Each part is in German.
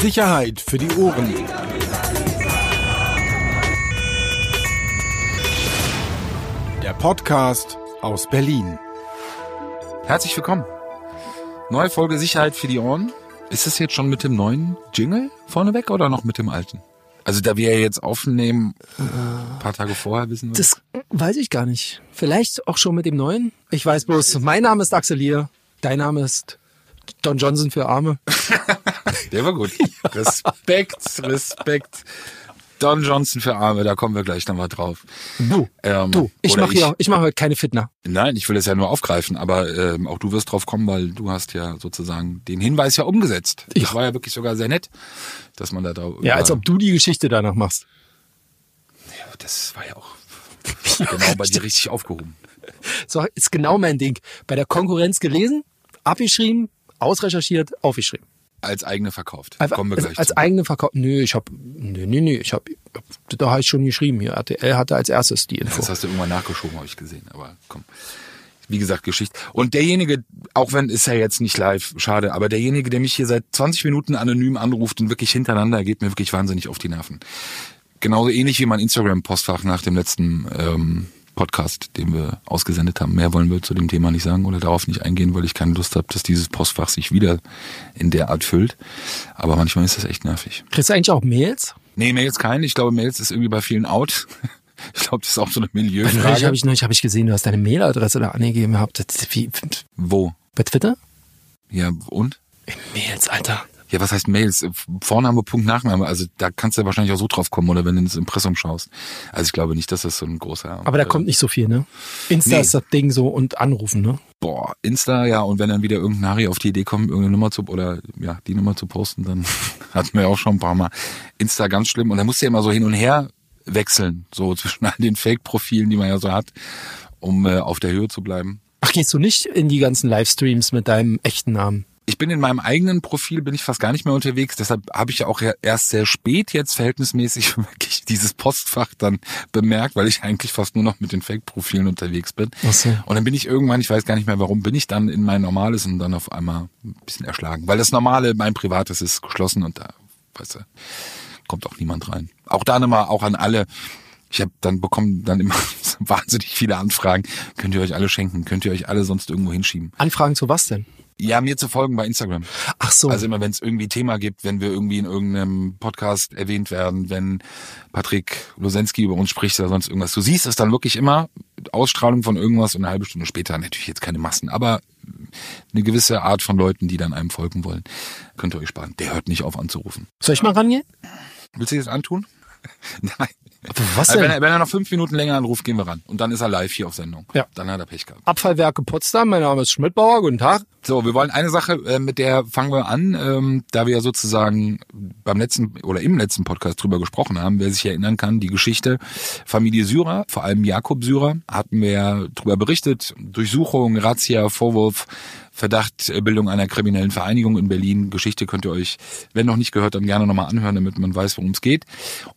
Sicherheit für die Ohren. Der Podcast aus Berlin. Herzlich willkommen. Neue Folge Sicherheit für die Ohren. Ist es jetzt schon mit dem neuen Jingle vorneweg oder noch mit dem alten? Also da wir ja jetzt aufnehmen, ein paar Tage vorher wissen wir. Das weiß ich gar nicht. Vielleicht auch schon mit dem neuen. Ich weiß bloß, mein Name ist Axel Lier, dein Name ist Don Johnson für Arme. Der war gut. Respekt, Respekt. Don Johnson für Arme, da kommen wir gleich nochmal drauf. Du, Ähm, du, ich mache hier, ich mache heute keine Fitner. Nein, ich will es ja nur aufgreifen, aber ähm, auch du wirst drauf kommen, weil du hast ja sozusagen den Hinweis ja umgesetzt. Das Ja. war ja wirklich sogar sehr nett, dass man da drauf. Ja, als ob du die Geschichte danach machst. Das war ja auch genau bei dir richtig aufgehoben. So ist genau mein Ding. Bei der Konkurrenz gelesen, abgeschrieben, ausrecherchiert, aufgeschrieben. Als eigene verkauft. Einfach Kommen wir als, gleich als zu. eigene Verkauf. Nö, ich hab, nö, nö, nö, ich hab, da habe ich schon geschrieben hier. RTL hatte als erstes die Info. Das hast du irgendwann nachgeschoben, habe ich gesehen. Aber komm. Wie gesagt, Geschichte. Und derjenige, auch wenn ist ja jetzt nicht live, schade, aber derjenige, der mich hier seit 20 Minuten anonym anruft und wirklich hintereinander, geht mir wirklich wahnsinnig auf die Nerven. Genauso ähnlich wie mein Instagram-Postfach nach dem letzten ähm, Podcast, den wir ausgesendet haben. Mehr wollen wir zu dem Thema nicht sagen oder darauf nicht eingehen, weil ich keine Lust habe, dass dieses Postfach sich wieder in der Art füllt. Aber manchmal ist das echt nervig. Kriegst du eigentlich auch Mails? Nee, Mails keinen. Ich glaube, Mails ist irgendwie bei vielen out. Ich glaube, das ist auch so eine Neulich Milieufrage. habe ich, neulich hab ich gesehen, du hast deine Mailadresse da angegeben gehabt. Wie, Wo? bei Twitter? Ja, und? Mails, Alter. Ja, was heißt Mails? Vorname, Punkt, Nachname. Also da kannst du ja wahrscheinlich auch so drauf kommen, oder wenn du ins Impressum schaust. Also ich glaube nicht, dass das so ein großer... Aber da äh, kommt nicht so viel, ne? Insta Nee. ist das Ding so und anrufen, ne? Boah, Insta, ja, und wenn dann wieder irgendein Harry auf die Idee kommt, irgendeine Nummer zu, oder ja, die Nummer zu posten, dann hatten wir ja auch schon ein paar Mal. Insta ganz schlimm. Und da musst du ja immer so hin und her wechseln, so zwischen all den Fake-Profilen, die man ja so hat, um äh, auf der Höhe zu bleiben. Ach, gehst du nicht in die ganzen Livestreams mit deinem echten Namen? Ich bin in meinem eigenen Profil, bin ich fast gar nicht mehr unterwegs. Deshalb habe ich ja auch erst sehr spät jetzt verhältnismäßig wirklich dieses Postfach dann bemerkt, weil ich eigentlich fast nur noch mit den Fake-Profilen unterwegs bin. Ach so. Und dann bin ich irgendwann, ich weiß gar nicht mehr warum, bin ich dann in mein normales und dann auf einmal ein bisschen erschlagen. Weil das normale, mein privates ist geschlossen und da, weißt du, kommt auch niemand rein. Auch da nochmal, auch an alle. Ich habe dann bekommen dann immer wahnsinnig viele Anfragen. Könnt ihr euch alle schenken? Könnt ihr euch alle sonst irgendwo hinschieben? Anfragen zu was denn? Ja, mir zu folgen bei Instagram. Ach so. Also immer, wenn es irgendwie Thema gibt, wenn wir irgendwie in irgendeinem Podcast erwähnt werden, wenn Patrick Losensky über uns spricht oder sonst irgendwas. Du siehst es dann wirklich immer, Ausstrahlung von irgendwas und eine halbe Stunde später, natürlich jetzt keine Massen, aber eine gewisse Art von Leuten, die dann einem folgen wollen. Könnt ihr euch sparen. Der hört nicht auf anzurufen. Soll ich mal rangehen? Willst du das antun? Nein. Was Also wenn, denn? er, wenn er noch fünf Minuten länger anruft, gehen wir ran. Und dann ist er live hier auf Sendung. Ja. Dann hat er Pech gehabt. Abfallwerke Potsdam, mein Name ist Schmidtbauer, guten Tag. So, wir wollen eine Sache, äh, mit der fangen wir an, ähm, da wir ja sozusagen beim letzten oder im letzten Podcast drüber gesprochen haben, wer sich erinnern kann, die Geschichte Familie Syrer, vor allem Jakob Syrer, hatten wir drüber berichtet, Durchsuchung, Razzia, Vorwurf, Verdacht, Bildung einer kriminellen Vereinigung in Berlin. Geschichte könnt ihr euch, wenn noch nicht gehört, dann gerne nochmal anhören, damit man weiß, worum es geht.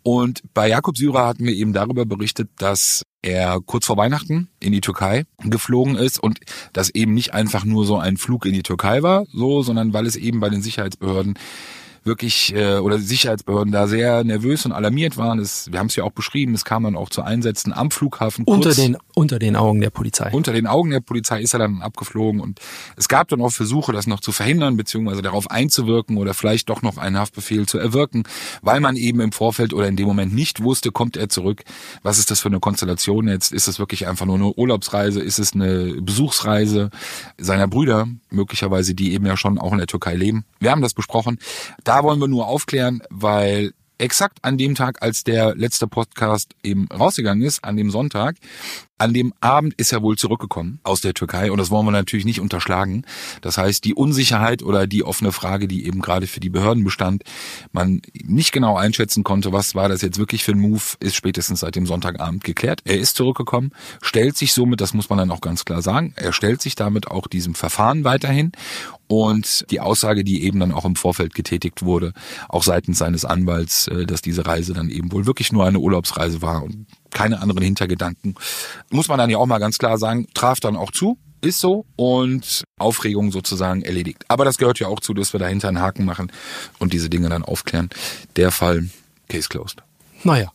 Und bei Jakob Syrer hatten wir eben darüber berichtet, dass er kurz vor Weihnachten in die Türkei geflogen ist und das eben nicht einfach nur so ein Flug in die Türkei war, so, sondern weil es eben bei den Sicherheitsbehörden wirklich äh, oder die Sicherheitsbehörden da sehr nervös und alarmiert waren. Es, wir haben es ja auch beschrieben, es kam dann auch zu Einsätzen am Flughafen. Unter kurz den, unter den Augen der Polizei. unter den Augen der Polizei ist er dann abgeflogen und es gab dann auch Versuche, das noch zu verhindern, beziehungsweise darauf einzuwirken oder vielleicht doch noch einen Haftbefehl zu erwirken, weil man eben im Vorfeld oder in dem Moment nicht wusste, kommt er zurück, was ist das für eine Konstellation jetzt, ist es wirklich einfach nur eine Urlaubsreise, ist es eine Besuchsreise seiner Brüder, möglicherweise, die eben ja schon auch in der Türkei leben. Wir haben das besprochen. Da wollen wir nur aufklären, weil exakt an dem Tag, als der letzte Podcast eben rausgegangen ist, an dem Sonntag, an dem Abend ist er wohl zurückgekommen aus der Türkei und das wollen wir natürlich nicht unterschlagen. Das heißt, die Unsicherheit oder die offene Frage, die eben gerade für die Behörden bestand, man nicht genau einschätzen konnte, was war das jetzt wirklich für ein Move, ist spätestens seit dem Sonntagabend geklärt. Er ist zurückgekommen, stellt sich somit, das muss man dann auch ganz klar sagen, er stellt sich damit auch diesem Verfahren weiterhin und die Aussage, die eben dann auch im Vorfeld getätigt wurde, auch seitens seines Anwalts, äh, dass diese Reise dann eben wohl wirklich nur eine Urlaubsreise war und keine anderen Hintergedanken, muss man dann ja auch mal ganz klar sagen, traf dann auch zu. ist so und Aufregung sozusagen erledigt. Aber das gehört ja auch zu, dass wir dahinter einen Haken machen und diese Dinge dann aufklären. Der Fall, Case closed. Naja.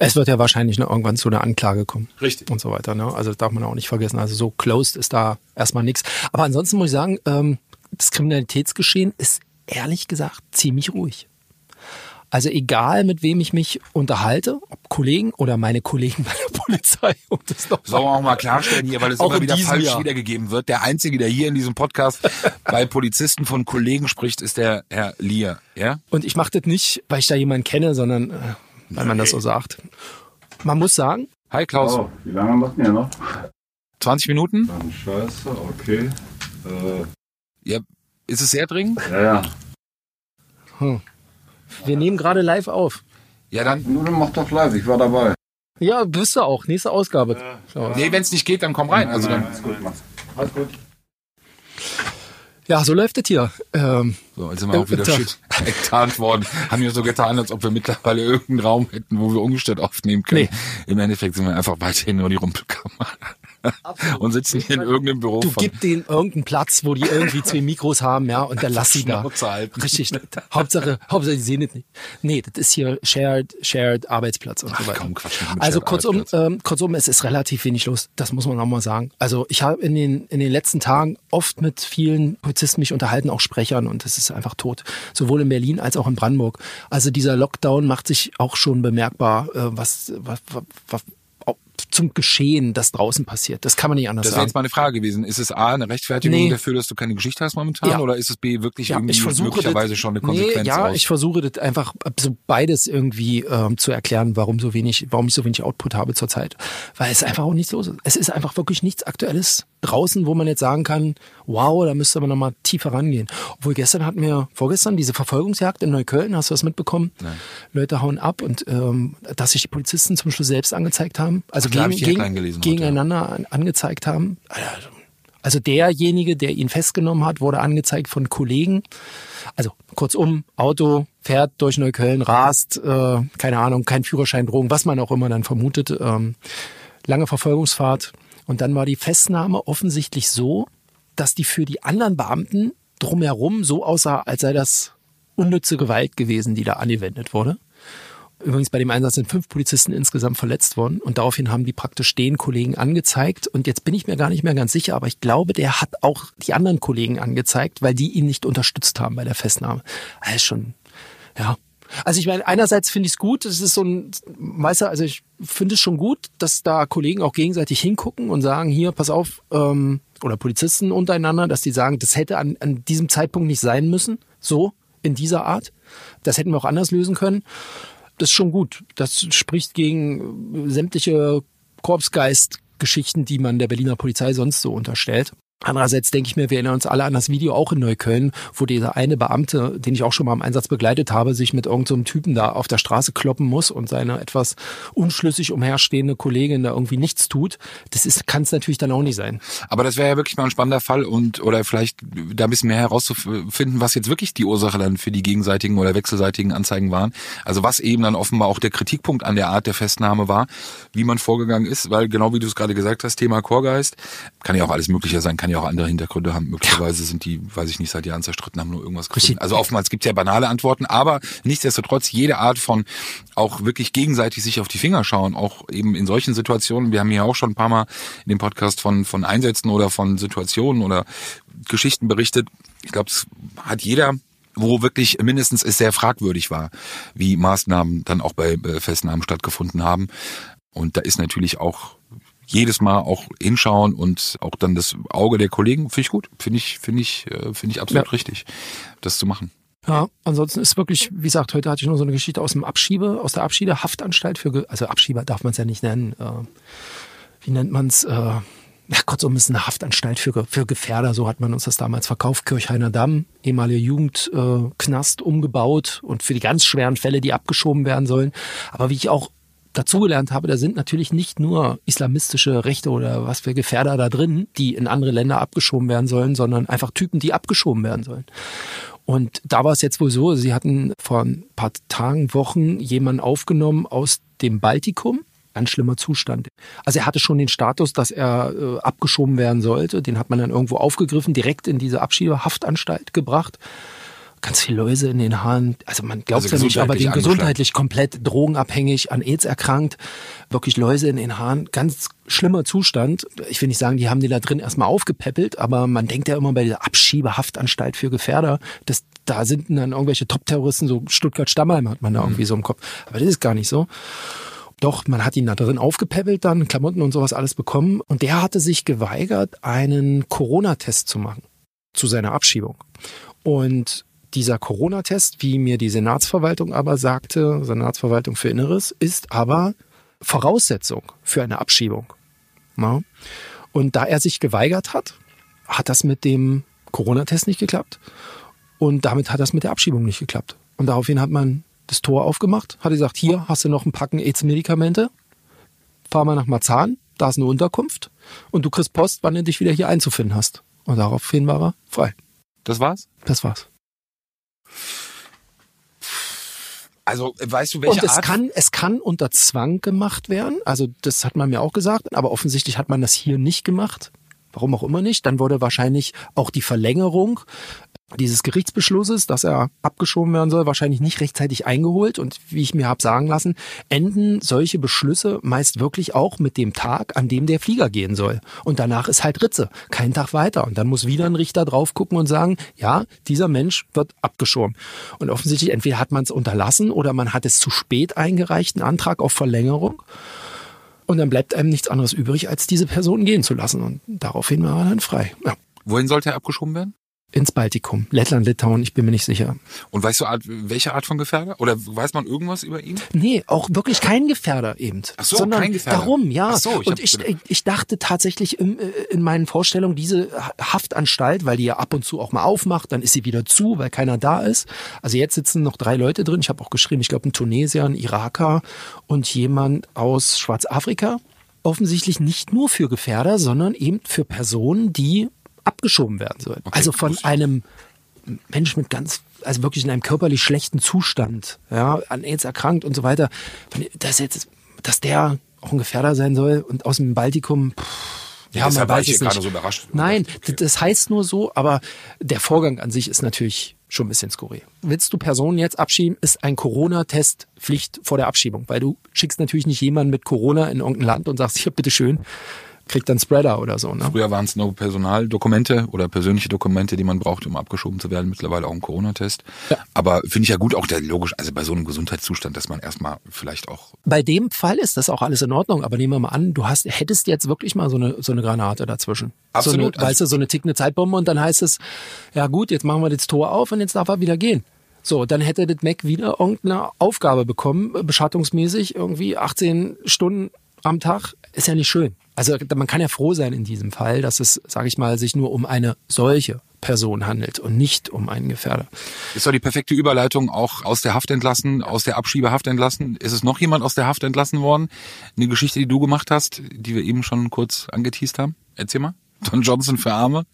Es wird ja wahrscheinlich noch irgendwann zu einer Anklage kommen. Richtig. Und so weiter. Ne? Also das darf man auch nicht vergessen. Also so closed ist da erstmal nichts. Aber ansonsten muss ich sagen, ähm, das Kriminalitätsgeschehen ist ehrlich gesagt ziemlich ruhig. Also egal, mit wem ich mich unterhalte, ob Kollegen oder meine Kollegen bei der Polizei. Um das noch Sollen wir auch mal klarstellen hier, weil es Auch immer wieder falsch Jahr. wiedergegeben wird. Der Einzige, der hier in diesem Podcast bei Polizisten von Kollegen spricht, ist der Herr Lier. Ja? Und ich mache das nicht, weil ich da jemanden kenne, sondern äh, weil man das so sagt. Man muss sagen, Hi Klaus, Oh, wie lange macht ihr noch? 20 Minuten? Dann scheiße, okay. Äh, Ja, ist es sehr dringend? ja, ja. Wir nehmen gerade live auf. Ja, dann. Nur dann mach doch live, ich war dabei. Ja, bist du auch. Nächste Ausgabe. Klaus. Nee, wenn es nicht geht, dann komm rein. Also dann. Alles gut, mach's. Alles gut. Ja, so läuft es hier. Ähm, So, jetzt sind wir auch wieder shit enttarnt worden. Haben wir so getan, als ob wir mittlerweile irgendeinen Raum hätten, wo wir ungestört aufnehmen können. Im Endeffekt sind wir einfach weiterhin nur die Rumpelkammer. Und sitzen hier in irgendeinem Büro du von gib denen irgendeinen Platz, wo die irgendwie zwei Mikros haben, ja, und dann lass sie da. Halten. Richtig. Hauptsache, Hauptsache, die sehen es nicht. Nee, das ist hier shared, shared Arbeitsplatz und so Ach, weiter. komm, Quatsch also kurzum, ähm, kurzum, es ist relativ wenig los. Das muss man auch mal sagen. Also ich habe in den, in den letzten Tagen oft mit vielen Polizisten mich unterhalten, auch Sprechern, und es ist einfach tot. Sowohl in Berlin als auch in Brandenburg. Also dieser Lockdown macht sich auch schon bemerkbar, äh, was, was, was, was zum Geschehen, das draußen passiert. Das kann man nicht anders Das wäre sagen. jetzt meine Frage gewesen. Ist es A, eine Rechtfertigung Nee. dafür, dass du keine Geschichte hast momentan? Ja. Oder ist es B, wirklich Ja, irgendwie möglicherweise das, schon eine nee, Konsequenz ja, aus? ich versuche das einfach so beides irgendwie ähm, zu erklären, warum so wenig, warum ich so wenig Output habe zurzeit, weil es einfach auch nichts los ist. Es ist einfach wirklich nichts Aktuelles draußen, wo man jetzt sagen kann, wow, da müsste man noch mal tiefer rangehen. Obwohl gestern hatten wir vorgestern diese Verfolgungsjagd in Neukölln, hast du das mitbekommen? Leute hauen ab und ähm, dass sich die Polizisten zum Schluss selbst angezeigt haben, also Ach, gegen, gegen, gelesen heute, gegeneinander an, angezeigt haben. Also derjenige, der ihn festgenommen hat, wurde angezeigt von Kollegen. Also kurzum, Auto fährt durch Neukölln, rast, äh, keine Ahnung, kein Führerschein, Drogen, was man auch immer dann vermutet. Ähm, lange Verfolgungsfahrt. Und dann war die Festnahme offensichtlich so, dass die für die anderen Beamten drumherum so aussah, als sei das unnütze Gewalt gewesen, die da angewendet wurde. Übrigens bei dem Einsatz sind fünf Polizisten insgesamt verletzt worden und daraufhin haben die praktisch den Kollegen angezeigt und jetzt bin ich mir gar nicht mehr ganz sicher, aber ich glaube, der hat auch die anderen Kollegen angezeigt, weil die ihn nicht unterstützt haben bei der Festnahme. Das ist schon, ja. Also ich meine, einerseits finde ich es gut, es ist so ein, weißt du, also ich finde es schon gut, dass da Kollegen auch gegenseitig hingucken und sagen, hier, pass auf, ähm, oder Polizisten untereinander, dass die sagen, das hätte an, an diesem Zeitpunkt nicht sein müssen, so, in dieser Art. Das hätten wir auch anders lösen können das ist schon gut. Das spricht gegen äh, sämtliche Korpsgeist-Geschichten, die man der Berliner Polizei sonst so unterstellt. Andererseits denke ich mir, wir erinnern uns alle an das Video auch in Neukölln, wo dieser eine Beamte, den ich auch schon mal im Einsatz begleitet habe, sich mit irgendeinem so Typen da auf der Straße kloppen muss und seine etwas unschlüssig umherstehende Kollegin da irgendwie nichts tut. Das ist, kann es natürlich dann auch nicht sein. Aber das wäre ja wirklich mal ein spannender Fall und oder vielleicht da ein bisschen mehr herauszufinden, was jetzt wirklich die Ursache dann für die gegenseitigen oder wechselseitigen Anzeigen waren. Also was eben dann offenbar auch der Kritikpunkt an der Art der Festnahme war, wie man vorgegangen ist, weil genau wie du es gerade gesagt hast, Thema Chorgeist, kann ja auch alles Mögliche sein, kann ja auch andere Hintergründe haben. Möglicherweise sind die, weiß ich nicht, seit Jahren zerstritten, haben nur irgendwas gefunden. Also oftmals gibt es ja banale Antworten, aber nichtsdestotrotz jede Art von auch wirklich gegenseitig sich auf die Finger schauen, auch eben in solchen Situationen. Wir haben hier auch schon ein paar Mal in dem Podcast von, von Einsätzen oder von Situationen oder Geschichten berichtet. Ich glaube, das hat jeder wo wirklich mindestens es sehr fragwürdig war, wie Maßnahmen dann auch bei äh, Festnahmen stattgefunden haben. Und da ist natürlich auch jedes Mal auch hinschauen und auch dann das Auge der Kollegen finde ich gut, finde ich finde ich äh, finde ich absolut Ja. richtig, das zu machen. Ja, ansonsten ist wirklich, wie gesagt, heute hatte ich nur so eine Geschichte aus dem Abschiebe, aus der Abschiedehaftanstalt für, Ge- also Abschieber darf man es ja nicht nennen. Äh, wie nennt man es? Äh, ja, kurzum ist eine Haftanstalt für, für Gefährder, so hat man uns das damals verkauft. Kirchhainer Damm, ehemaliger Jugendknast, äh, umgebaut und für die ganz schweren Fälle, die abgeschoben werden sollen. Aber wie ich auch dazugelernt habe, da sind natürlich nicht nur islamistische Rechte oder was für Gefährder da drin, die in andere Länder abgeschoben werden sollen, sondern einfach Typen, die abgeschoben werden sollen. Und da war es jetzt wohl so, sie hatten vor ein paar Tagen, Wochen jemanden aufgenommen aus dem Baltikum, ganz schlimmer Zustand. Also er hatte schon den Status, dass er äh, abgeschoben werden sollte. Den hat man dann irgendwo aufgegriffen, direkt in diese Abschiebehaftanstalt gebracht. Ganz viel Läuse in den Haaren. Also man glaubt Also ja nicht, aber den angeschlagen. gesundheitlich komplett drogenabhängig, an AIDS erkrankt, wirklich Läuse in den Haaren, ganz schlimmer Zustand. Ich will nicht sagen, die haben die da drin erstmal aufgepäppelt, aber man denkt ja immer bei dieser Abschiebehaftanstalt für Gefährder, dass da sind dann irgendwelche Top-Terroristen, so Stuttgart-Stammheim hat man da irgendwie so im Kopf. Aber das ist gar nicht so. Doch, man hat ihn da drin aufgepäppelt, dann Klamotten und sowas alles bekommen. Und der hatte sich geweigert, einen Corona-Test zu machen zu seiner Abschiebung. Und dieser Corona-Test, wie mir die Senatsverwaltung aber sagte, Senatsverwaltung für Inneres, ist aber Voraussetzung für eine Abschiebung. Ja. Und da er sich geweigert hat, hat das mit dem Corona-Test nicht geklappt. Und damit hat das mit der Abschiebung nicht geklappt. Und daraufhin hat man das Tor aufgemacht, hat gesagt, hier hast du noch ein Packen AIDS-Medikamente, fahr mal nach Marzahn, da ist eine Unterkunft und du kriegst Post, wann du dich wieder hier einzufinden hast. Und daraufhin war er frei. Das war's? Das war's. Also, weißt du, welche und es Art? kann, es kann unter Zwang gemacht werden. Also das hat man mir auch gesagt, aber offensichtlich hat man das hier nicht gemacht. Warum auch immer nicht. Dann wurde wahrscheinlich auch die Verlängerung dieses Gerichtsbeschlusses, dass er abgeschoben werden soll, wahrscheinlich nicht rechtzeitig eingeholt. Und wie ich mir habe sagen lassen, enden solche Beschlüsse meist wirklich auch mit dem Tag, an dem der Flieger gehen soll. Und danach ist halt Ritze, kein Tag weiter. Und dann muss wieder ein Richter drauf gucken und sagen, ja, dieser Mensch wird abgeschoben. Und offensichtlich entweder hat man es unterlassen oder man hat es zu spät eingereicht, einen Antrag auf Verlängerung. Und dann bleibt einem nichts anderes übrig, als diese Person gehen zu lassen. Und daraufhin war er dann frei. Ja. Wohin sollte er abgeschoben werden? Ins Baltikum. Lettland, Litauen, ich bin mir nicht sicher. Und weißt du, welche Art von Gefährder? Oder weiß man irgendwas über ihn? Nee, auch wirklich kein Gefährder eben. Ach so, sondern kein Gefährder. Darum, ja. Ach so, ich und ich, ich dachte tatsächlich in, in meinen Vorstellungen, diese Haftanstalt, weil die ja ab und zu auch mal aufmacht, dann ist sie wieder zu, weil keiner da ist. Also jetzt sitzen noch drei Leute drin. Ich habe auch geschrieben, ich glaube ein Tunesier, ein Iraker und jemand aus Schwarzafrika. Offensichtlich nicht nur für Gefährder, sondern eben für Personen, die abgeschoben werden sollen. Okay, also von einem Mensch mit ganz, also wirklich in einem körperlich schlechten Zustand, ja, an AIDS erkrankt und so weiter, dass jetzt, dass der auch ein Gefährder sein soll und aus dem Baltikum, pff, ja, deshalb man war ich gerade so überrascht. Nein, d- das heißt nur so, aber der Vorgang an sich ist natürlich schon ein bisschen skurril. Willst du Personen jetzt abschieben, ist ein Corona-Test Pflicht vor der Abschiebung, weil du schickst natürlich nicht jemanden mit Corona in irgendein Land und sagst, hier, bitteschön, kriegt dann Spreader oder so, ne? Früher waren es nur Personaldokumente oder persönliche Dokumente, die man brauchte, um abgeschoben zu werden. Mittlerweile auch ein Corona-Test. Ja. Aber finde ich ja gut, auch der logisch, also bei so einem Gesundheitszustand, dass man erstmal vielleicht auch Bei dem Fall ist das auch alles in Ordnung, aber nehmen wir mal an, du hast, hättest jetzt wirklich mal so eine, so eine Granate dazwischen. Absolut. So Also eine, weißt du, so eine tickende Zeitbombe und dann heißt es, ja gut, jetzt machen wir das Tor auf und jetzt darf er wieder gehen. So, dann hätte das Mac wieder irgendeine Aufgabe bekommen, äh, beschattungsmäßig, irgendwie 18 Stunden am Tag. Ist ja nicht schön. Also man kann ja froh sein in diesem Fall, dass es, sage ich mal, sich nur um eine solche Person handelt und nicht um einen Gefährder. Ist doch die perfekte Überleitung auch aus der Haft entlassen, aus der Abschiebehaft entlassen. Ist es noch jemand aus der Haft entlassen worden? Eine Geschichte, die du gemacht hast, die wir eben schon kurz angeteased haben? Erzähl mal. Don Johnson für Arme?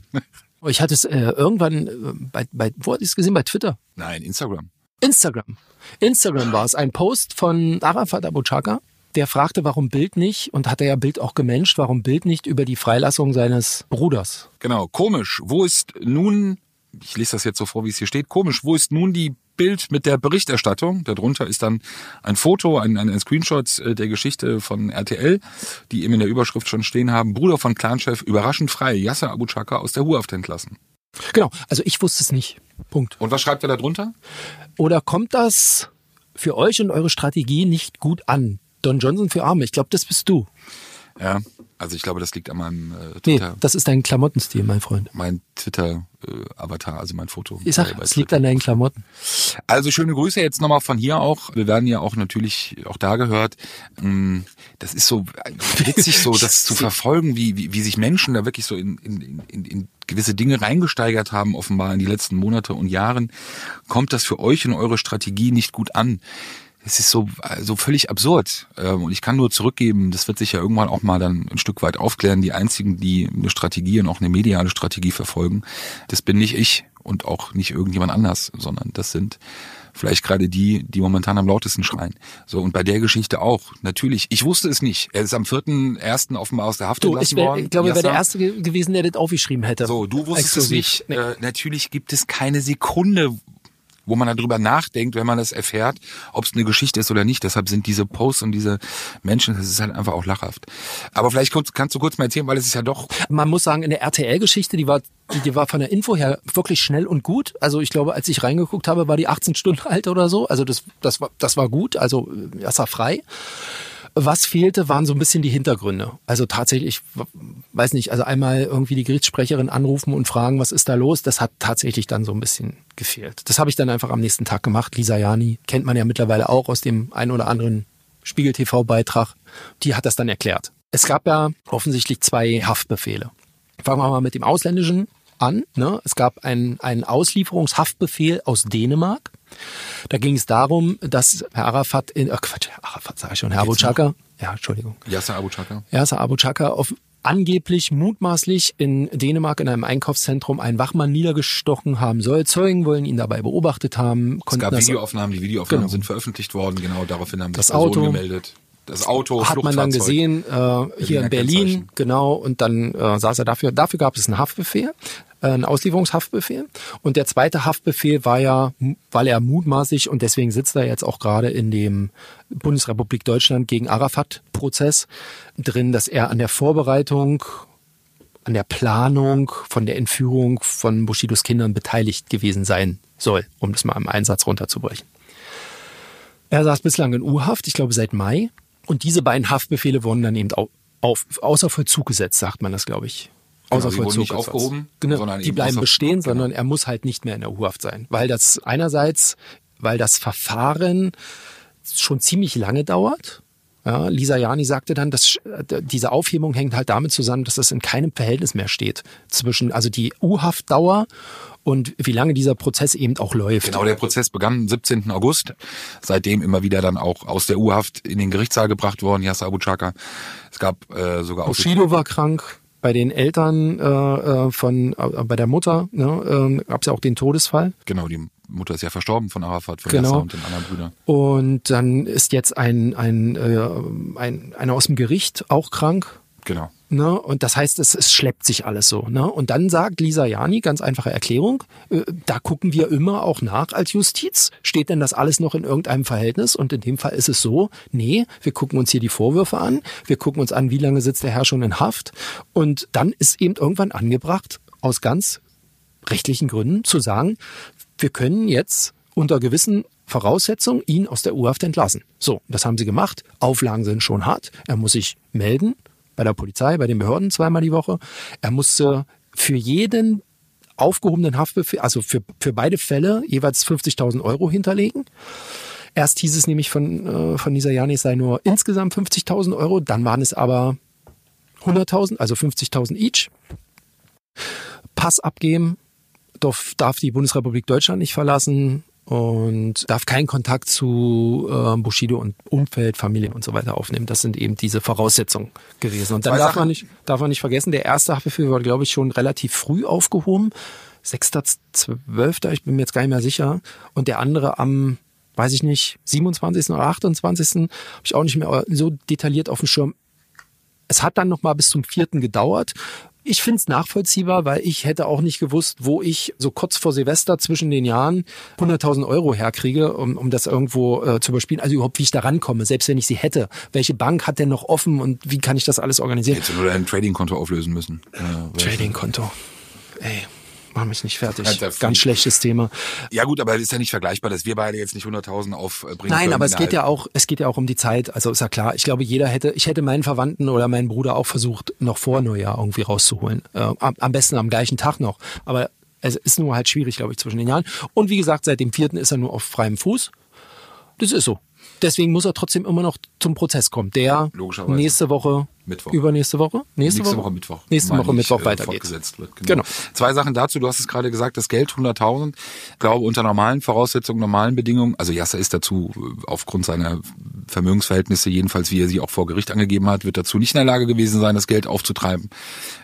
Ich hatte es äh, irgendwann äh, bei, bei, wo hatte ich es gesehen? Bei Twitter. Nein, Instagram. Instagram. Instagram war es. Ein Post von Arafat Abu Chaka, der fragte, warum Bild nicht, und hat er ja Bild auch gemenscht, warum Bild nicht über die Freilassung seines Bruders. Genau, komisch. Wo ist nun, ich lese das jetzt so vor, wie es hier steht, komisch, wo ist nun die Bild mit der Berichterstattung? Darunter ist dann ein Foto, ein, ein Screenshot äh, der Geschichte von RTL, die eben in der Überschrift schon stehen haben. Bruder von Clanchef überraschend frei, Yasser Abu Chaka aus der Ruhaft entlassen. Genau, also ich wusste es nicht. Punkt. Und was schreibt er da drunter? Oder kommt das für euch und eure Strategie nicht gut an? Don Johnson für Arme, ich glaube, das bist du. Ja, also ich glaube, das liegt an meinem äh, Nee, Twitter, das ist dein Klamottenstil, mein Freund. mein Twitter-Avatar, also mein Foto. Ich sag, bei es liegt an deinen Klamotten. Also schöne Grüße jetzt nochmal von hier auch. Wir werden ja auch natürlich auch da gehört. Mm, Das ist so witzig, so das zu verfolgen, wie, wie, wie sich Menschen da wirklich so in, in, in, in gewisse Dinge reingesteigert haben, offenbar in die letzten Monate und Jahren. Kommt das für euch und eure Strategie nicht gut an? Es ist so, so völlig absurd. Ähm, Und ich kann nur zurückgeben, das wird sich ja irgendwann auch mal dann ein Stück weit aufklären. Die einzigen, die eine Strategie und auch eine mediale Strategie verfolgen, das bin nicht ich und auch nicht irgendjemand anders, sondern das sind vielleicht gerade die, die momentan am lautesten schreien. So, und bei der Geschichte auch, natürlich. Ich wusste es nicht. Er ist am 4.1. offenbar aus der Haft Du, entlassen ich, wär, worden. ich glaube, ich wäre der. Erste ge- gewesen, der das aufgeschrieben hätte. So, du wusstest Exklusiv. es nicht. Nee. Äh, natürlich gibt es keine Sekunde, wo man darüber nachdenkt, wenn man das erfährt, ob es eine Geschichte ist oder nicht. Deshalb sind diese Posts und diese Menschen, das ist halt einfach auch lachhaft. Aber vielleicht kurz, kannst du kurz mal erzählen, weil es ist ja doch Man muss sagen, in der RTL-Geschichte, die war, die, die war von der Info her wirklich schnell und gut. Also ich glaube, als ich reingeguckt habe, war die 18 Stunden alt oder so. Also das, das war, das war gut. Also das war frei. Was fehlte, waren so ein bisschen die Hintergründe. Also tatsächlich, ich weiß nicht, also einmal irgendwie die Gerichtssprecherin anrufen und fragen, was ist da los, das hat tatsächlich dann so ein bisschen gefehlt. Das habe ich dann einfach am nächsten Tag gemacht. Lisa Jani kennt man ja mittlerweile auch aus dem ein oder anderen Spiegel-TV-Beitrag. Die hat das dann erklärt. Es gab ja offensichtlich zwei Haftbefehle. Fangen wir mal mit dem ausländischen an. Ne? Es gab einen, einen Auslieferungshaftbefehl aus Dänemark. Da ging es darum, dass Herr Arafat, in, äh Quatsch, Arafat sage ich schon, Herr Abu Chaka, ja, Entschuldigung, Yasser Abu Chaka. Yasser Abu Chaka auf angeblich mutmaßlich in Dänemark in einem Einkaufszentrum einen Wachmann niedergestochen haben soll. Zeugen wollen ihn dabei beobachtet haben. Es gab Videoaufnahmen, die Videoaufnahmen Genau. sind veröffentlicht worden, genau daraufhin haben Das Auto gemeldet. Das Auto, hat man dann gesehen äh, hier in Berlin, genau, und dann äh, saß er dafür. Dafür gab es einen Haftbefehl, einen Auslieferungshaftbefehl. Und der zweite Haftbefehl war ja, weil er mutmaßlich und deswegen sitzt er jetzt auch gerade in dem Bundesrepublik Deutschland gegen Arafat-Prozess drin, dass er an der Vorbereitung an der Planung von der Entführung von Bushidos Kindern beteiligt gewesen sein soll, um das mal im Einsatz runterzubrechen. Er saß bislang in U-Haft, ich glaube seit Mai. Und diese beiden Haftbefehle wurden dann eben au- auf, außer Vollzug gesetzt, sagt man das, glaube ich. Genau, Außer die wurden Vollzug nicht aufgehoben, genau, die bleiben bestehen, genau. sondern er muss halt nicht mehr in der U-Haft sein. Weil das einerseits, weil das Verfahren schon ziemlich lange dauert. Ja, Lisa Jani sagte dann, dass äh, diese Aufhebung hängt halt damit zusammen, dass das in keinem Verhältnis mehr steht zwischen also die U-Haftdauer und wie lange dieser Prozess eben auch läuft. Genau, der Prozess begann am 17. August. Seitdem immer wieder dann auch aus der U-Haft in den Gerichtssaal gebracht worden, Yasser Abu Chaka. Es gab äh, sogar auch Bushido war krank. Bei den Eltern äh, äh, von, äh, bei der Mutter ne, äh, gab es ja auch den Todesfall. Genau, die Mutter ist ja verstorben von Arafat, von Genau. Yasser und den anderen Brüdern. Und dann ist jetzt ein, ein, äh, ein einer aus dem Gericht auch krank. Genau. Ne? Und das heißt, es, es schleppt sich alles so. Ne? Und dann sagt Lisa Jani, ganz einfache Erklärung, äh, da gucken wir immer auch nach als Justiz. Steht denn das alles noch in irgendeinem Verhältnis? Und in dem Fall ist es so, nee, wir gucken uns hier die Vorwürfe an, wir gucken uns an, wie lange sitzt der Herr schon in Haft. Und dann ist eben irgendwann angebracht, aus ganz rechtlichen Gründen zu sagen, wir können jetzt unter gewissen Voraussetzungen ihn aus der U-Haft entlassen. So, das haben sie gemacht. Auflagen sind schon hart. Er muss sich melden bei der Polizei, bei den Behörden zweimal die Woche. Er musste für jeden aufgehobenen Haftbefehl, also für, für beide Fälle jeweils 50.000 Euro hinterlegen. Erst hieß es nämlich von, äh, von dieser Jani, es sei nur insgesamt 50.000 Euro, dann waren es aber 100.000, also 50.000 each. Pass abgeben, darf, darf die Bundesrepublik Deutschland nicht verlassen und darf keinen Kontakt zu äh, Bushido und Umfeld, Familie und so weiter aufnehmen. Das sind eben diese Voraussetzungen gewesen. Und dann Zwei darf Sachen. man, nicht, darf man nicht vergessen, der erste Haftbefehl wurde, glaube ich, schon relativ früh aufgehoben. 6.12., ich bin mir jetzt gar nicht mehr sicher. Und der andere am, weiß ich nicht, 27. oder 28. habe ich auch nicht mehr so detailliert auf dem Schirm. Es hat dann noch mal bis zum vierten gedauert. Ich finde es nachvollziehbar, weil ich hätte auch nicht gewusst, wo ich so kurz vor Silvester zwischen den Jahren 100.000 Euro herkriege, um, um das irgendwo äh, zu überspielen. Also überhaupt, wie ich da rankomme, selbst wenn ich sie hätte. Welche Bank hat denn noch offen und wie kann ich das alles organisieren? Hättest du nur dein Trading-Konto auflösen müssen. Äh, Trading-Konto. Ey, mach mich nicht fertig. Ganz schlechtes Thema. Ja gut, aber es ist ja nicht vergleichbar, dass wir beide jetzt nicht 100.000 aufbringen Nein, können aber es geht ja auch, es geht ja auch um die Zeit. Also ist ja klar. Ich glaube, jeder hätte, ich hätte meinen Verwandten oder meinen Bruder auch versucht, noch vor Neujahr irgendwie rauszuholen. Äh, am, am besten am gleichen Tag noch. Aber es ist nur halt schwierig, glaube ich, zwischen den Jahren. Und wie gesagt, seit dem vierten ist er nur auf freiem Fuß. Das ist so. Deswegen muss er trotzdem immer noch zum Prozess kommen. Der nächste Woche, Mittwoch. übernächste Woche, nächste, Nächste Woche Mittwoch. nächste Woche Mittwoch äh, weitergeht. fortgesetzt wird. Genau. Genau. Zwei Sachen dazu. Du hast es gerade gesagt, das Geld 100.000. Ich glaube, unter normalen Voraussetzungen, normalen Bedingungen, also Yasser ist dazu äh, aufgrund seiner Vermögensverhältnisse, jedenfalls wie er sie auch vor Gericht angegeben hat, wird dazu nicht in der Lage gewesen sein, das Geld aufzutreiben,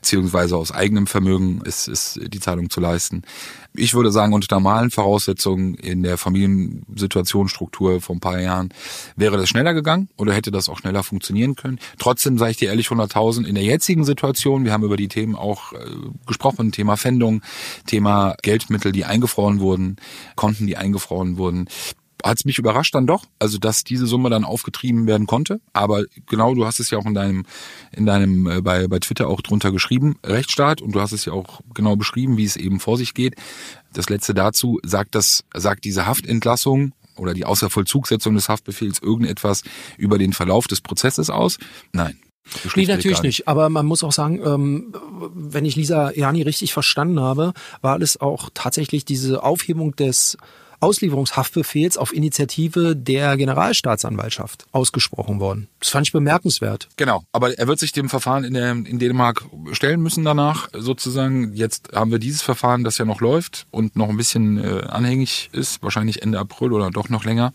beziehungsweise aus eigenem Vermögen ist, ist die Zahlung zu leisten. Ich würde sagen, unter normalen Voraussetzungen in der Familiensituationsstruktur vor ein paar Jahren wäre das schneller gegangen oder hätte das auch schneller funktionieren können. Trotzdem sage ich dir ehrlich, 100.000 in der jetzigen Situation, wir haben über die Themen auch äh, gesprochen, Thema Fendung, Thema Geldmittel, die eingefroren wurden, Konten, die eingefroren wurden hat es mich überrascht dann doch, also dass diese Summe dann aufgetrieben werden konnte. Aber genau, du hast es ja auch in deinem, in deinem äh, bei, bei Twitter auch drunter geschrieben, Rechtsstaat, und du hast es ja auch genau beschrieben, wie es eben vor sich geht. Das letzte dazu sagt das, sagt diese Haftentlassung oder die Außervollzugsetzung des Haftbefehls irgendetwas über den Verlauf des Prozesses aus? Nein. Nee, natürlich nicht. Aber man muss auch sagen, ähm, wenn ich Lisa Jani richtig verstanden habe, war es auch tatsächlich diese Aufhebung des Auslieferungshaftbefehls auf Initiative der Generalstaatsanwaltschaft ausgesprochen worden. Das fand ich bemerkenswert. Genau, aber er wird sich dem Verfahren in, der, in Dänemark stellen müssen danach, sozusagen. Jetzt haben wir dieses Verfahren, das ja noch läuft und noch ein bisschen äh, anhängig ist, wahrscheinlich Ende April oder doch noch länger.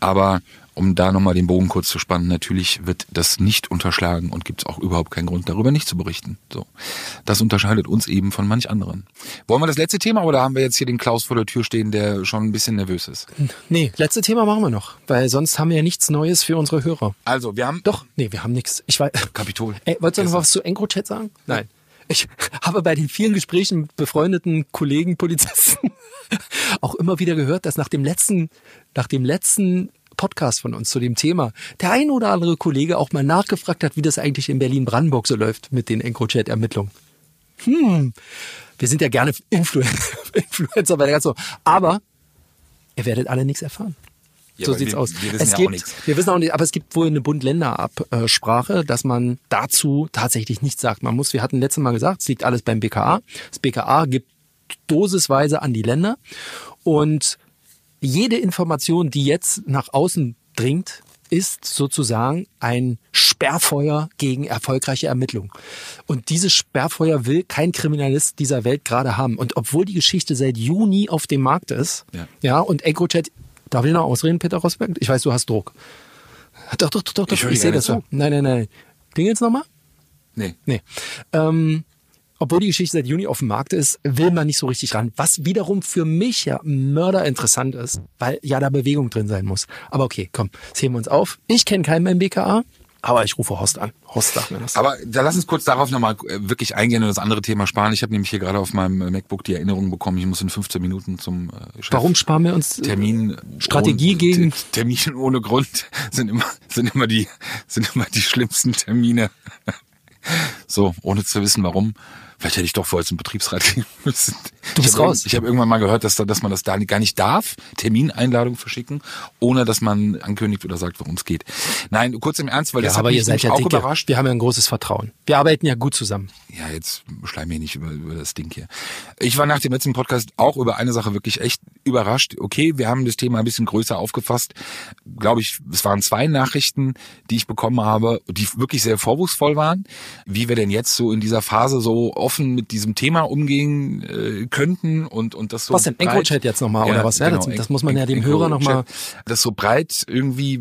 Aber um da nochmal den Bogen kurz zu spannen, natürlich wird das nicht unterschlagen und gibt es auch überhaupt keinen Grund, darüber nicht zu berichten. So, Das unterscheidet uns eben von manch anderen. Wollen wir das letzte Thema oder haben wir jetzt hier den Klaus vor der Tür stehen, der schon ein bisschen nervös ist? Nee, letzte Thema machen wir noch, weil sonst haben wir ja nichts Neues für unsere Hörer. Also, wir haben... Doch, nee, wir haben nichts. Ich weiß... Kapitol. Ey, wolltest du noch was zu EncroChat sagen? Nein. Ich habe bei den vielen Gesprächen mit befreundeten Kollegen, Polizisten auch immer wieder gehört, dass nach dem letzten, nach dem letzten Podcast von uns zu dem Thema der ein oder andere Kollege auch mal nachgefragt hat, wie das eigentlich in Berlin-Brandenburg so läuft mit den EncroChat-Ermittlungen. Hm, wir sind ja gerne Influ Influencer bei der ganzen, aber ihr werdet alle nichts erfahren. Ja, so sieht's wir- aus. wir wissen es ja auch gibt, nichts. wir wissen auch nicht, aber es gibt wohl eine Bund-Länder-Absprache, dass man dazu tatsächlich nichts sagt. Man muss, wir hatten letztes Mal gesagt, es liegt alles beim BKA. Das BKA gibt dosisweise an die Länder und jede Information, die jetzt nach außen dringt, ist sozusagen ein Sperrfeuer gegen erfolgreiche Ermittlungen. Und dieses Sperrfeuer will kein Kriminalist dieser Welt gerade haben. Und obwohl die Geschichte seit Juni auf dem Markt ist, Ja. ja, und EncroChat, darf ich noch ausreden, Peter Rosberg? Ich weiß, du hast Druck. Doch, doch, doch, doch, Ich ich sehe das so. zu. Nein, nein, nein. Klingelt's nochmal? Nee. Nee. Ähm, obwohl die Geschichte seit Juni auf dem Markt ist, will man nicht so richtig ran. Was wiederum für mich ja mörderinteressant ist, weil ja da Bewegung drin sein muss. Aber okay, komm, das heben wir uns auf. Ich kenne keinen beim BKA, aber ich rufe Horst an. Horst sagt mir das. Aber da lass uns kurz darauf nochmal äh, wirklich eingehen und das andere Thema sparen. Ich habe nämlich hier gerade auf meinem äh, MacBook die Erinnerung bekommen, ich muss in 15 Minuten zum äh, Chef. Warum sparen wir uns Termin Strategie ohne, gegen- T- Termin ohne Grund sind immer sind immer die sind immer die schlimmsten Termine. So, ohne zu wissen warum. Vielleicht hätte ich doch vorher zum Betriebsrat gehen müssen. Du bist ich hab, raus. Ich habe irgendwann mal gehört, dass, da, dass man das da gar nicht darf, Termineinladung verschicken, ohne dass man ankündigt oder sagt, worum es geht. Nein, kurz im Ernst, weil ja, das hat aber mich ihr seid ja auch dicke. überrascht. Wir haben ja ein großes Vertrauen. Wir arbeiten ja gut zusammen. Ja, jetzt schleim mich nicht über, über das Ding hier. Ich war nach dem letzten Podcast auch über eine Sache wirklich echt überrascht. Okay, wir haben das Thema ein bisschen größer aufgefasst. Glaube ich, es waren zwei Nachrichten, die ich bekommen habe, die wirklich sehr vorwurfsvoll waren. Wie wir denn jetzt so in dieser Phase so offen mit diesem Thema umgehen äh, könnten und, und das so Was denn, EncroChat jetzt nochmal, oder was? Ja, das- das muss man ja dem Hörer noch mal- Das so breit irgendwie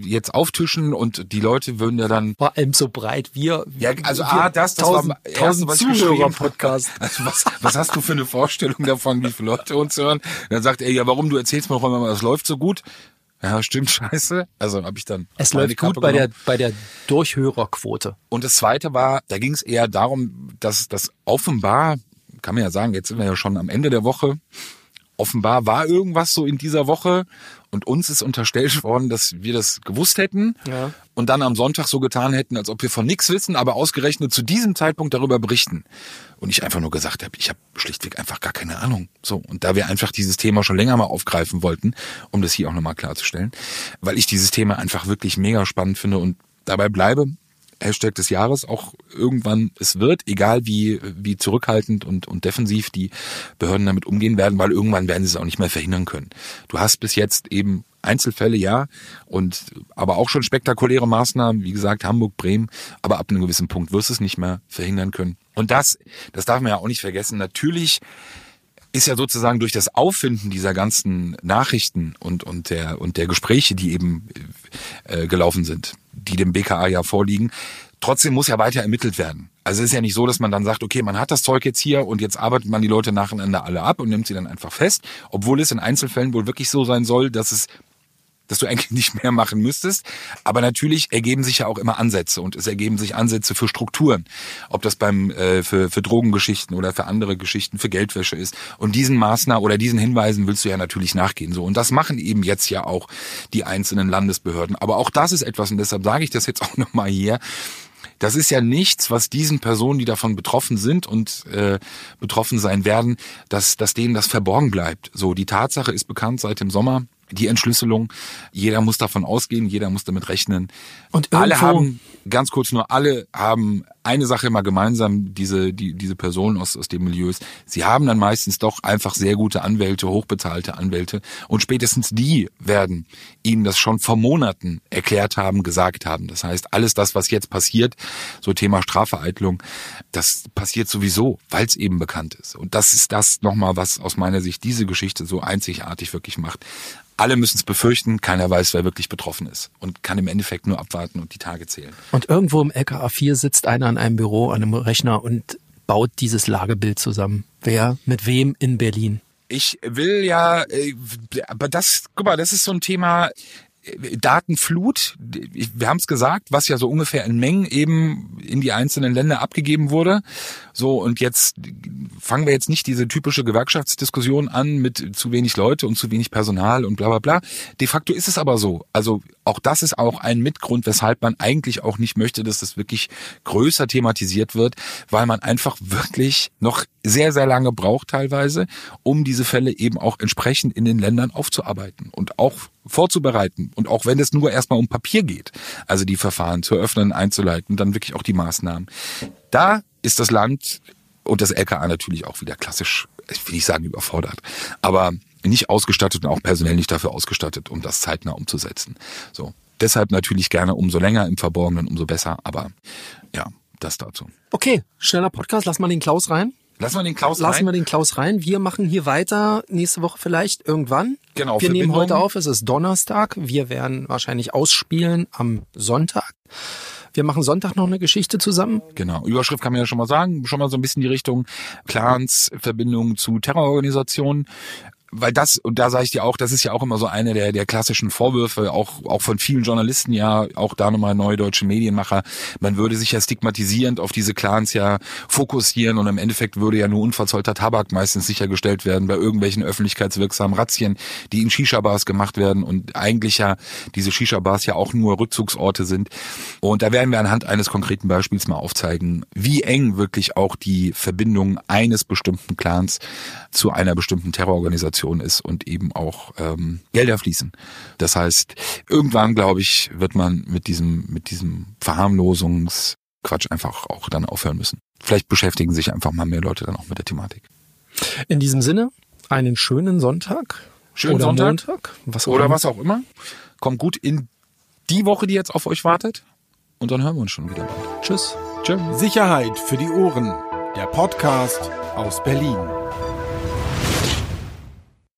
jetzt auftischen und die Leute würden ja dann Vor allem so breit wir. ja, also wir ah, das, das tausend, war tausend was Zuhörer Podcast. Also was, was hast du für eine Vorstellung davon, wie viele Leute uns hören? Dann sagt er, ja, warum du erzählst mir doch immer, das läuft so gut. Ja, stimmt, scheiße. Also habe ich dann Es läuft gut bei der, bei der Durchhörerquote. Und das zweite war, da ging es eher darum, dass das offenbar, kann man ja sagen, jetzt sind wir ja schon am Ende der Woche, offenbar war irgendwas so in dieser Woche und uns ist unterstellt worden, dass wir das gewusst hätten Ja. und dann am Sonntag so getan hätten, als ob wir von nichts wissen, aber ausgerechnet zu diesem Zeitpunkt darüber berichten. Und ich einfach nur gesagt habe, ich habe schlichtweg einfach gar keine Ahnung. So und da wir einfach dieses Thema schon länger mal aufgreifen wollten, um das hier auch nochmal klarzustellen, weil ich dieses Thema einfach wirklich mega spannend finde und dabei bleibe, Hashtag des Jahres auch irgendwann es wird, egal wie, wie zurückhaltend und, und defensiv die Behörden damit umgehen werden, weil irgendwann werden sie es auch nicht mehr verhindern können. Du hast bis jetzt eben Einzelfälle, ja, und aber auch schon spektakuläre Maßnahmen, wie gesagt, Hamburg, Bremen, aber ab einem gewissen Punkt wirst du es nicht mehr verhindern können. Und das, das darf man ja auch nicht vergessen. Natürlich ist ja sozusagen durch das Auffinden dieser ganzen Nachrichten und, und, der, und der Gespräche, die eben äh, gelaufen sind, die dem BKA ja vorliegen, trotzdem muss ja weiter ermittelt werden. Also es ist ja nicht so, dass man dann sagt, okay, man hat das Zeug jetzt hier und jetzt arbeitet man die Leute nacheinander alle ab und nimmt sie dann einfach fest, obwohl es in Einzelfällen wohl wirklich so sein soll, dass es dass du eigentlich nicht mehr machen müsstest. Aber natürlich ergeben sich ja auch immer Ansätze und es ergeben sich Ansätze für Strukturen. Ob das beim äh, für, für Drogengeschichten oder für andere Geschichten, für Geldwäsche ist. Und diesen Maßnahmen oder diesen Hinweisen willst du ja natürlich nachgehen. So und das machen eben jetzt ja auch die einzelnen Landesbehörden. Aber auch das ist etwas und deshalb sage ich das jetzt auch nochmal hier. Das ist ja nichts, was diesen Personen, die davon betroffen sind und äh, betroffen sein werden, dass, dass denen das verborgen bleibt. So, die Tatsache ist bekannt seit dem Sommer die Entschlüsselung. Jeder muss davon ausgehen, jeder muss damit rechnen. Und alle haben, ganz kurz nur, alle haben eine Sache immer gemeinsam, diese, die, diese Personen aus, aus dem Milieus. Sie haben dann meistens doch einfach sehr gute Anwälte, hochbezahlte Anwälte. Und spätestens die werden ihnen das schon vor Monaten erklärt haben, gesagt haben. Das heißt, alles das, was jetzt passiert, so Thema Strafvereitlung, das passiert sowieso, weil es eben bekannt ist. Und das ist das nochmal, was aus meiner Sicht diese Geschichte so einzigartig wirklich macht. Alle müssen es befürchten, keiner weiß, wer wirklich betroffen ist und kann im Endeffekt nur abwarten und die Tage zählen. Und irgendwo im LKA 4 sitzt einer an einem Büro, an einem Rechner und baut dieses Lagebild zusammen. Wer mit wem in Berlin? Ich will ja, äh, aber das, guck mal, das ist so ein Thema, Datenflut, wir haben es gesagt, was ja so ungefähr in Mengen eben in die einzelnen Länder abgegeben wurde. So, und jetzt fangen wir jetzt nicht diese typische Gewerkschaftsdiskussion an mit zu wenig Leute und zu wenig Personal und bla bla bla. De facto ist es aber so. Also auch das ist auch ein Mitgrund, weshalb man eigentlich auch nicht möchte, dass das wirklich größer thematisiert wird, weil man einfach wirklich noch sehr, sehr lange braucht teilweise, um diese Fälle eben auch entsprechend in den Ländern aufzuarbeiten und auch vorzubereiten. Und auch wenn es nur erstmal um Papier geht, also die Verfahren zu öffnen, einzuleiten, dann wirklich auch die Maßnahmen. Da ist das Land und das LKA natürlich auch wieder klassisch, ich will nicht sagen überfordert, aber nicht ausgestattet und auch personell nicht dafür ausgestattet, um das zeitnah umzusetzen. So. Deshalb natürlich gerne umso länger im Verborgenen, umso besser, aber ja, das dazu. Okay, schneller Podcast, lass mal den Klaus rein. Lassen wir den Klaus Lassen rein. wir den Klaus rein. Wir machen hier weiter nächste Woche vielleicht irgendwann. Genau, Wir nehmen heute auf, es ist Donnerstag. Wir werden wahrscheinlich ausspielen am Sonntag. Wir machen Sonntag noch eine Geschichte zusammen. Genau. Überschrift kann man ja schon mal sagen, schon mal so ein bisschen die Richtung Clans, Verbindung zu Terrororganisationen. Weil das, und da sage ich dir auch, das ist ja auch immer so eine der, der klassischen Vorwürfe, auch, auch von vielen Journalisten ja, auch da nochmal neue deutsche Medienmacher. Man würde sich ja stigmatisierend auf diese Clans ja fokussieren und im Endeffekt würde ja nur unverzollter Tabak meistens sichergestellt werden bei irgendwelchen öffentlichkeitswirksamen Razzien, die in Shisha-Bars gemacht werden und eigentlich ja diese Shisha-Bars ja auch nur Rückzugsorte sind. Und da werden wir anhand eines konkreten Beispiels mal aufzeigen, wie eng wirklich auch die Verbindung eines bestimmten Clans zu einer bestimmten Terrororganisation ist und eben auch ähm, Gelder fließen. Das heißt, irgendwann, glaube ich, wird man mit diesem, mit diesem Verharmlosungsquatsch einfach auch dann aufhören müssen. Vielleicht beschäftigen sich einfach mal mehr Leute dann auch mit der Thematik. In diesem Sinne, einen schönen Sonntag. Schönen oder Sonntag. Montag. Was Oder was auch immer. Kommt gut in die Woche, die jetzt auf euch wartet. Und dann hören wir uns schon wieder bald. Tschüss. Tschö. Sicherheit für die Ohren. Der Podcast aus Berlin.